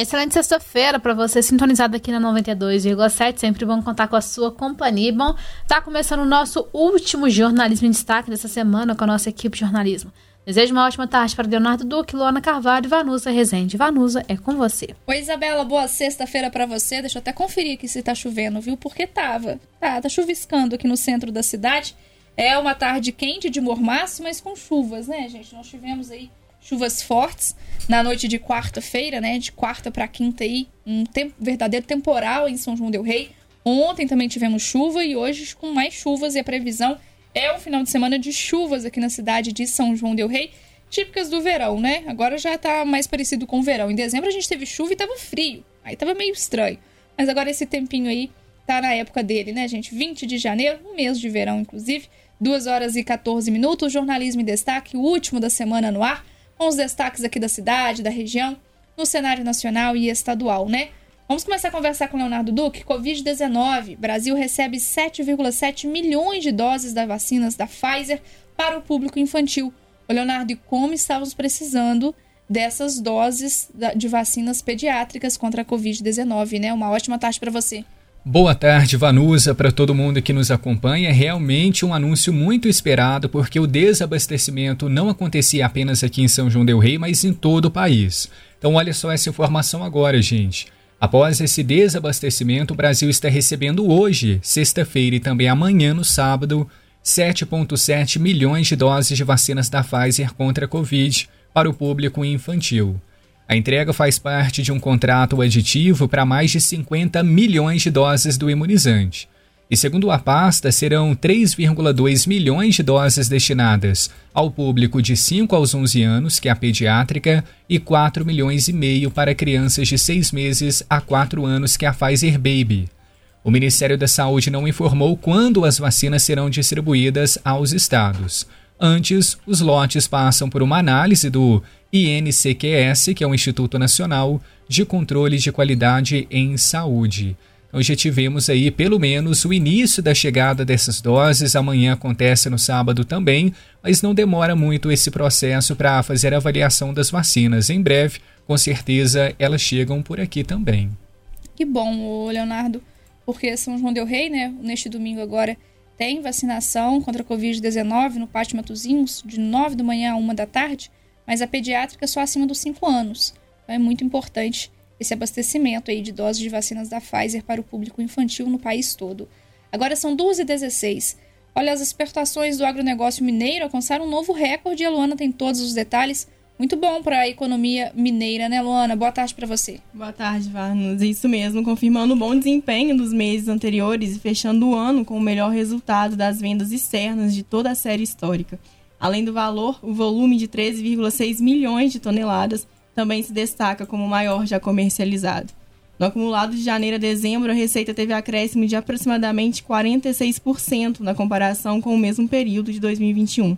Excelente sexta-feira para você sintonizado aqui na 92,7. Sempre bom contar com a sua companhia. Bom, tá começando o nosso último jornalismo em destaque dessa semana com a nossa equipe de jornalismo. Desejo uma ótima tarde para Leonardo Duque, Luana Carvalho e Vanusa Rezende. Vanusa, é com você. Oi, Isabela, boa sexta-feira para você. Deixa eu até conferir aqui se tá chovendo, viu? Porque tava. Tá, tá chuviscando aqui no centro da cidade. É uma tarde quente de mormaço, mas com chuvas, né, gente? Nós tivemos aí chuvas fortes na noite de quarta-feira, né? De quarta para quinta aí, um tempo, verdadeiro temporal em São João del Rei. Ontem também tivemos chuva e hoje com mais chuvas e a previsão é um final de semana de chuvas aqui na cidade de São João del Rei, típicas do verão, né? Agora já tá mais parecido com o verão. Em dezembro a gente teve chuva e tava frio. Aí tava meio estranho. Mas agora esse tempinho aí tá na época dele, né, gente? 20 de janeiro, um mês de verão, inclusive. 2 horas e 14 minutos, jornalismo em destaque, o último da semana no ar com os destaques aqui da cidade, da região, no cenário nacional e estadual, né? Vamos começar a conversar com Leonardo Duque. Covid-19. Brasil recebe 7,7 milhões de doses das vacinas da Pfizer para o público infantil. Leonardo, e como estávamos precisando dessas doses de vacinas pediátricas contra a Covid-19, né? Uma ótima tarde para você. Boa tarde, Vanusa, para todo mundo que nos acompanha. É realmente um anúncio muito esperado, porque o desabastecimento não acontecia apenas aqui em São João Del Rei, mas em todo o país. Então, olha só essa informação agora, gente. Após esse desabastecimento, o Brasil está recebendo hoje, sexta-feira e também amanhã, no sábado, 7,7 milhões de doses de vacinas da Pfizer contra a Covid para o público infantil. A entrega faz parte de um contrato aditivo para mais de 50 milhões de doses do imunizante. E segundo a pasta, serão 3,2 milhões de doses destinadas ao público de 5 aos 11 anos, que é a pediátrica, e 4 milhões e meio para crianças de 6 meses a 4 anos, que é a Pfizer Baby. O Ministério da Saúde não informou quando as vacinas serão distribuídas aos estados. Antes, os lotes passam por uma análise do INCQS, que é o Instituto Nacional de Controle de Qualidade em Saúde. Então já tivemos aí pelo menos o início da chegada dessas doses, amanhã acontece no sábado também, mas não demora muito esse processo para fazer a avaliação das vacinas. Em breve, com certeza, elas chegam por aqui também. Que bom, Leonardo, porque São João del Rei, né, neste domingo agora, tem vacinação contra a Covid-19 no Pátio Matozinhos, de 9 da manhã a 1 da tarde mas a pediátrica só acima dos 5 anos. Então é muito importante esse abastecimento aí de doses de vacinas da Pfizer para o público infantil no país todo. Agora são 12h16. Olha, as exportações do agronegócio mineiro alcançaram um novo recorde e a Luana tem todos os detalhes. Muito bom para a economia mineira, né, Luana? Boa tarde para você. Boa tarde, Varnos. Isso mesmo, confirmando o bom desempenho dos meses anteriores e fechando o ano com o melhor resultado das vendas externas de toda a série histórica. Além do valor, o volume de 13,6 milhões de toneladas também se destaca como o maior já comercializado. No acumulado de janeiro a dezembro, a receita teve acréscimo de aproximadamente 46% na comparação com o mesmo período de 2021.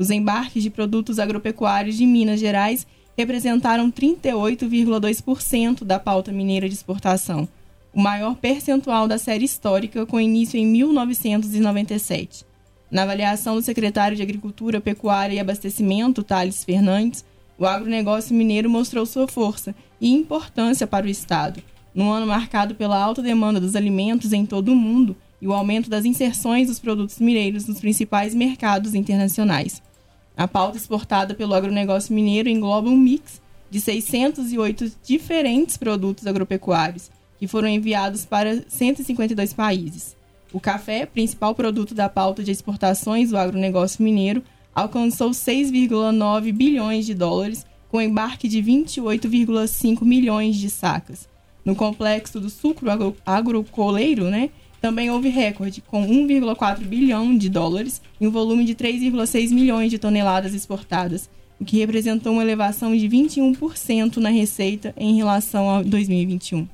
Os embarques de produtos agropecuários de Minas Gerais representaram 38,2% da pauta mineira de exportação, o maior percentual da série histórica, com início em 1997. Na avaliação do secretário de Agricultura, Pecuária e Abastecimento, Thales Fernandes, o agronegócio mineiro mostrou sua força e importância para o Estado, num ano marcado pela alta demanda dos alimentos em todo o mundo e o aumento das inserções dos produtos mineiros nos principais mercados internacionais. A pauta exportada pelo agronegócio mineiro engloba um mix de 608 diferentes produtos agropecuários, que foram enviados para 152 países. O café, principal produto da pauta de exportações do agronegócio mineiro, alcançou 6,9 bilhões de dólares, com embarque de 28,5 milhões de sacas. No complexo do sucro agro agrocoleiro, né, também houve recorde, com 1,4 bilhão de dólares e um volume de 3,6 milhões de toneladas exportadas, o que representou uma elevação de 21% na receita em relação a 2021.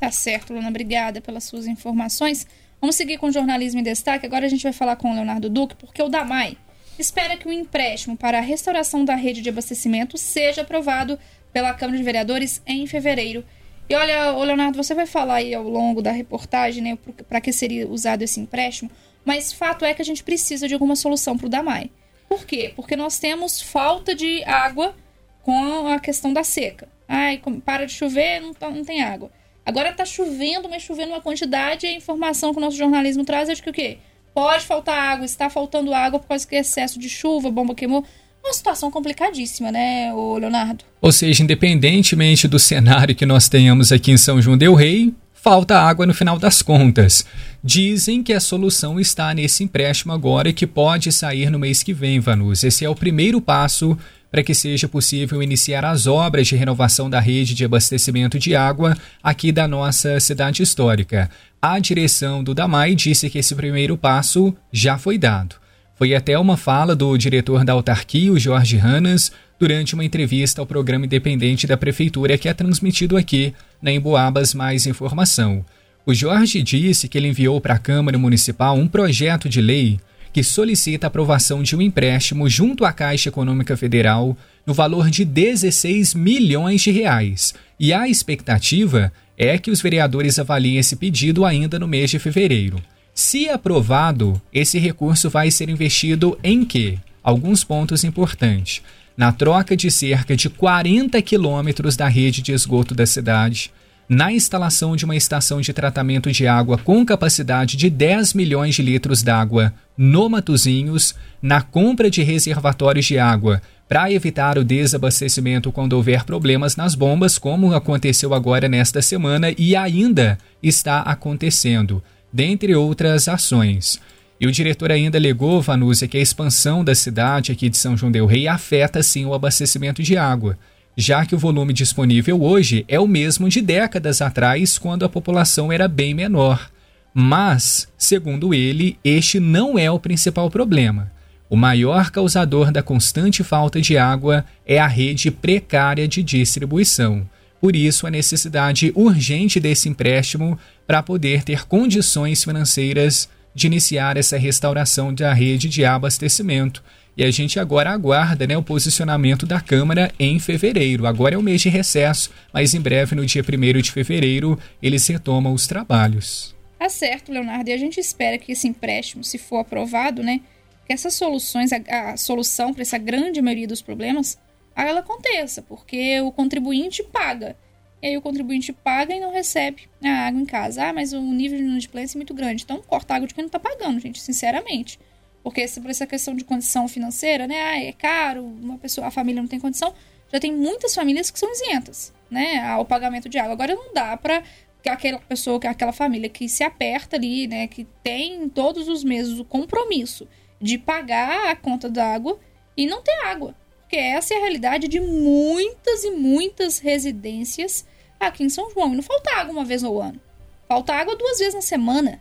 Tá certo, Luna. Obrigada pelas suas informações. Vamos seguir com o jornalismo em destaque. Agora a gente vai falar com o Leonardo Duque, porque o DAMAI espera que o empréstimo para a restauração da rede de abastecimento seja aprovado pela Câmara de Vereadores em fevereiro. E olha, Leonardo, você vai falar aí ao longo da reportagem, né, para que seria usado esse empréstimo, mas fato é que a gente precisa de alguma solução para o DAMAI. Por quê? Porque nós temos falta de água com a questão da seca. Ai, para de chover, não, tá, não tem água. Agora tá chovendo, mas chovendo uma quantidade e a informação que o nosso jornalismo traz é de que o quê? Pode faltar água, está faltando água por causa que excesso de chuva, bomba queimou. Uma situação complicadíssima, né, o Leonardo? Ou seja, independentemente do cenário que nós tenhamos aqui em São João del Rei, falta água no final das contas. Dizem que a solução está nesse empréstimo agora e que pode sair no mês que vem, Vanus. Esse é o primeiro passo para que seja possível iniciar as obras de renovação da rede de abastecimento de água aqui da nossa cidade histórica. A direção do DAMAI disse que esse primeiro passo já foi dado. Foi até uma fala do diretor da autarquia, o Jorge Ranas, durante uma entrevista ao programa independente da prefeitura que é transmitido aqui na Emboabas Mais Informação. O Jorge disse que ele enviou para a Câmara Municipal um projeto de lei que solicita a aprovação de um empréstimo junto à Caixa Econômica Federal no valor de 16 milhões de reais. E a expectativa é que os vereadores avaliem esse pedido ainda no mês de fevereiro. Se aprovado, esse recurso vai ser investido em quê? Alguns pontos importantes. Na troca de cerca de 40 quilômetros da rede de esgoto da cidade, na instalação de uma estação de tratamento de água com capacidade de 10 milhões de litros d'água no Matozinhos, na compra de reservatórios de água para evitar o desabastecimento quando houver problemas nas bombas, como aconteceu agora nesta semana e ainda está acontecendo, dentre outras ações. E o diretor ainda alegou, Vanúzia, que a expansão da cidade aqui de São João del Rei afeta sim o abastecimento de água já que o volume disponível hoje é o mesmo de décadas atrás, quando a população era bem menor. Mas, segundo ele, este não é o principal problema. O maior causador da constante falta de água é a rede precária de distribuição. Por isso, a necessidade urgente desse empréstimo para poder ter condições financeiras de iniciar essa restauração da rede de abastecimento e a gente agora aguarda né, o posicionamento da Câmara em fevereiro. Agora é o mês de recesso, mas em breve, no dia 1 de fevereiro, eles retomam os trabalhos. Tá certo, Leonardo. E a gente espera que esse empréstimo, se for aprovado, né, que essas soluções, a, a solução para essa grande maioria dos problemas, ela aconteça, porque o contribuinte paga. E aí o contribuinte paga e não recebe a água em casa. Ah, mas o nível de inadimplência é muito grande. Então corta a água de quem não está pagando, gente, sinceramente. Porque por essa questão de condição financeira, né? Ah, é caro, uma pessoa, a família não tem condição. Já tem muitas famílias que são isentas, né? Ao pagamento de água. Agora não dá para que aquela pessoa, que aquela família que se aperta ali, né? Que tem todos os meses o compromisso de pagar a conta da água e não ter água. Porque essa é a realidade de muitas e muitas residências aqui em São João. E não falta água uma vez no ano. Falta água duas vezes na semana.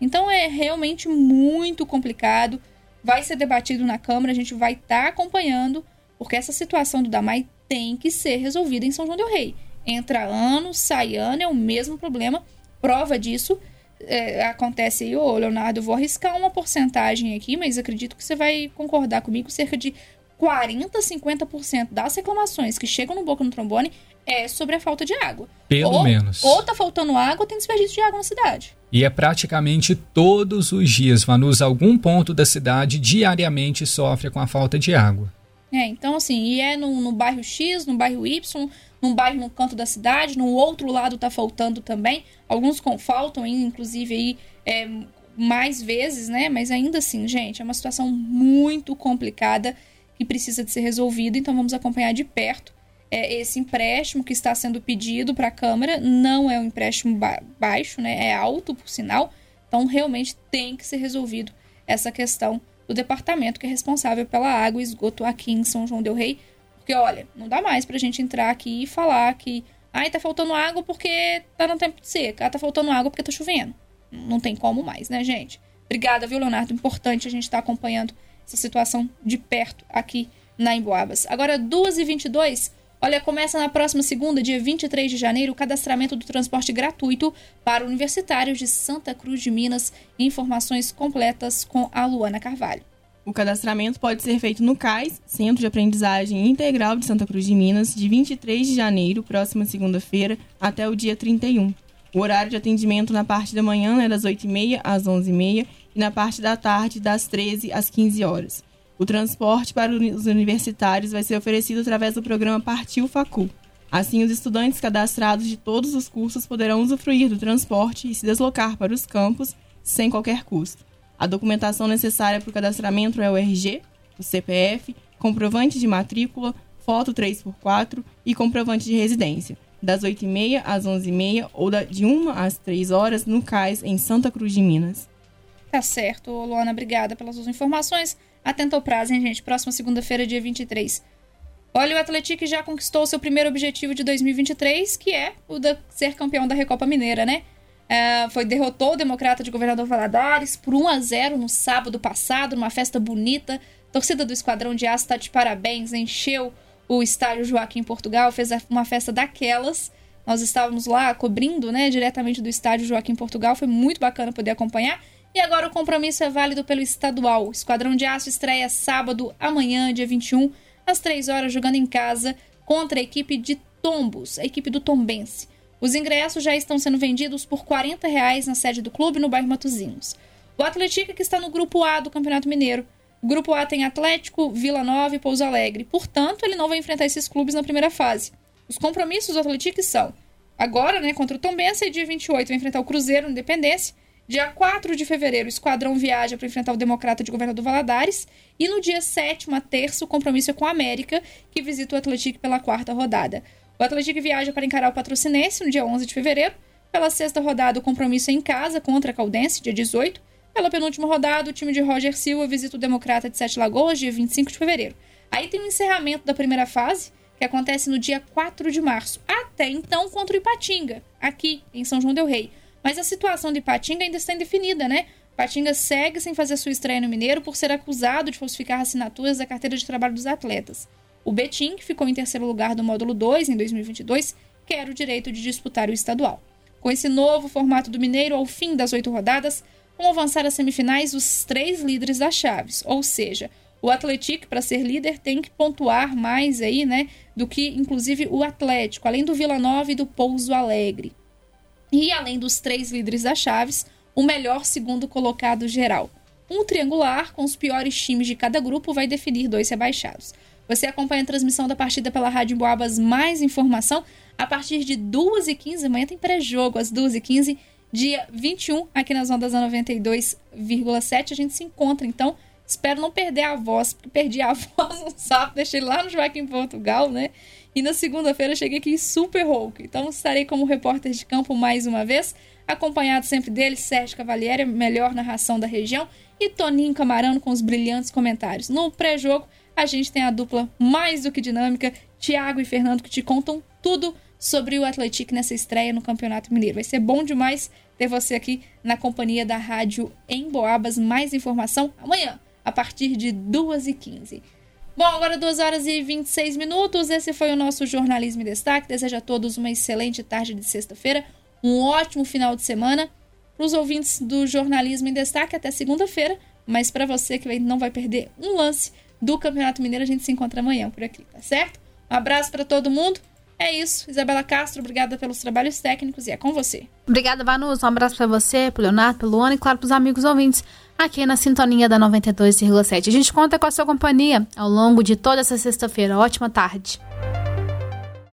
Então é realmente muito complicado. Vai ser debatido na Câmara, a gente vai estar tá acompanhando, porque essa situação do Damai tem que ser resolvida em São João del Rei. Entra ano, sai ano, é o mesmo problema. Prova disso é, acontece aí, ô Leonardo, vou arriscar uma porcentagem aqui, mas acredito que você vai concordar comigo, cerca de 40, 50% das reclamações que chegam no Boca no Trombone é sobre a falta de água. Pelo ou, menos. Ou tá faltando água ou tem desperdício de água na cidade. E é praticamente todos os dias, Vanus, algum ponto da cidade diariamente sofre com a falta de água. É, então assim, e é no, no bairro X, no bairro Y, num bairro no canto da cidade, no outro lado tá faltando também. Alguns com, faltam, inclusive, aí, é, mais vezes, né? Mas ainda assim, gente, é uma situação muito complicada que precisa de ser resolvida, então vamos acompanhar de perto é, esse empréstimo que está sendo pedido para a Câmara não é um empréstimo ba baixo, né? É alto, por sinal. Então, realmente tem que ser resolvido essa questão do departamento que é responsável pela água e esgoto aqui em São João del Rei. Porque, olha, não dá mais para a gente entrar aqui e falar que ai, tá faltando água porque tá no tempo de seca, ah, tá faltando água porque tá chovendo. Não tem como mais, né, gente? Obrigada, viu, Leonardo? Importante a gente estar tá acompanhando essa situação de perto aqui na Emboabas. Agora, 2h22, Olha, começa na próxima segunda, dia 23 de janeiro, o cadastramento do transporte gratuito para universitários de Santa Cruz de Minas. Informações completas com a Luana Carvalho. O cadastramento pode ser feito no CAIS, Centro de Aprendizagem Integral de Santa Cruz de Minas, de 23 de janeiro, próxima segunda-feira, até o dia 31. O horário de atendimento na parte da manhã é das 8h30 às 11h30 e na parte da tarde das 13 às 15 horas. O transporte para os universitários vai ser oferecido através do programa Partiu Facul. Assim, os estudantes cadastrados de todos os cursos poderão usufruir do transporte e se deslocar para os campos sem qualquer custo. A documentação necessária para o cadastramento é o RG, o CPF, comprovante de matrícula, foto 3x4 e comprovante de residência, das 8h30 às 11h30 ou de 1 às 3 horas no CAIS, em Santa Cruz de Minas. Tá certo, Luana, obrigada pelas suas informações. Atento ao prazo, hein, gente? Próxima segunda-feira, dia 23. Olha, o Atlético já conquistou seu primeiro objetivo de 2023, que é o de ser campeão da Recopa Mineira, né? É, foi derrotou o Democrata de Governador Valadares por 1 a 0 no sábado passado, numa festa bonita. Torcida do Esquadrão de Aço está de parabéns, encheu o estádio Joaquim Portugal, fez uma festa daquelas. Nós estávamos lá cobrindo, né, diretamente do estádio Joaquim Portugal, foi muito bacana poder acompanhar. E agora o compromisso é válido pelo estadual. Esquadrão de Aço estreia sábado, amanhã, dia 21, às 3 horas, jogando em casa contra a equipe de Tombos, a equipe do Tombense. Os ingressos já estão sendo vendidos por 40 reais na sede do clube, no bairro Matozinhos. O Atlético que está no grupo A do Campeonato Mineiro. O grupo A tem Atlético, Vila Nova e Pouso Alegre. Portanto, ele não vai enfrentar esses clubes na primeira fase. Os compromissos do Atlético são agora, né, contra o Tombense, dia 28 vai enfrentar o Cruzeiro no Independência Dia 4 de fevereiro, o esquadrão viaja para enfrentar o Democrata de Governador Valadares. E no dia 7, uma terça, o compromisso é com a América, que visita o Atlético pela quarta rodada. O Atlético viaja para encarar o Patrocinense no dia 11 de fevereiro. Pela sexta rodada, o compromisso é em casa contra a Caldense, dia 18. Pela penúltima rodada, o time de Roger Silva visita o Democrata de Sete Lagoas, dia 25 de fevereiro. Aí tem o encerramento da primeira fase, que acontece no dia 4 de março. Até então, contra o Ipatinga, aqui em São João Del Rei. Mas a situação de Patinga ainda está indefinida, né? Patinga segue sem fazer sua estreia no Mineiro por ser acusado de falsificar assinaturas da carteira de trabalho dos atletas. O Betim, que ficou em terceiro lugar do módulo 2 em 2022, quer o direito de disputar o estadual. Com esse novo formato do Mineiro, ao fim das oito rodadas, vão avançar às semifinais os três líderes das chaves, ou seja, o Atlético, para ser líder, tem que pontuar mais aí, né, do que inclusive o Atlético, além do Vila Nova e do Pouso Alegre. E além dos três líderes das chaves, o melhor segundo colocado geral. Um triangular com os piores times de cada grupo vai definir dois rebaixados. Você acompanha a transmissão da partida pela Rádio Boabas. Mais informação a partir de 2h15. Amanhã tem pré-jogo às 2h15, dia 21, aqui nas ondas da 92,7. A gente se encontra, então. Espero não perder a voz, porque perdi a voz no sábado, deixei lá no Joaquim Portugal, né? E na segunda-feira cheguei aqui super rouco. Então estarei como repórter de campo mais uma vez, acompanhado sempre dele, Sérgio Cavalieri, melhor narração da região, e Toninho Camarano com os brilhantes comentários. No pré-jogo, a gente tem a dupla mais do que dinâmica, Thiago e Fernando, que te contam tudo sobre o Atlético nessa estreia no Campeonato Mineiro. Vai ser bom demais ter você aqui na companhia da rádio em Boabas. Mais informação amanhã, a partir de 2h15. Bom, agora 2 horas e 26 minutos. Esse foi o nosso Jornalismo em Destaque. Desejo a todos uma excelente tarde de sexta-feira, um ótimo final de semana. Para os ouvintes do Jornalismo em Destaque, até segunda-feira. Mas para você que não vai perder um lance do Campeonato Mineiro, a gente se encontra amanhã por aqui, tá certo? Um abraço para todo mundo. É isso. Isabela Castro, obrigada pelos trabalhos técnicos e é com você. Obrigada, Vanus. Um abraço para você, pro Leonardo, pro Luana e, claro, pros amigos ouvintes aqui na sintonia da 92,7. A gente conta com a sua companhia ao longo de toda essa sexta-feira. Ótima tarde.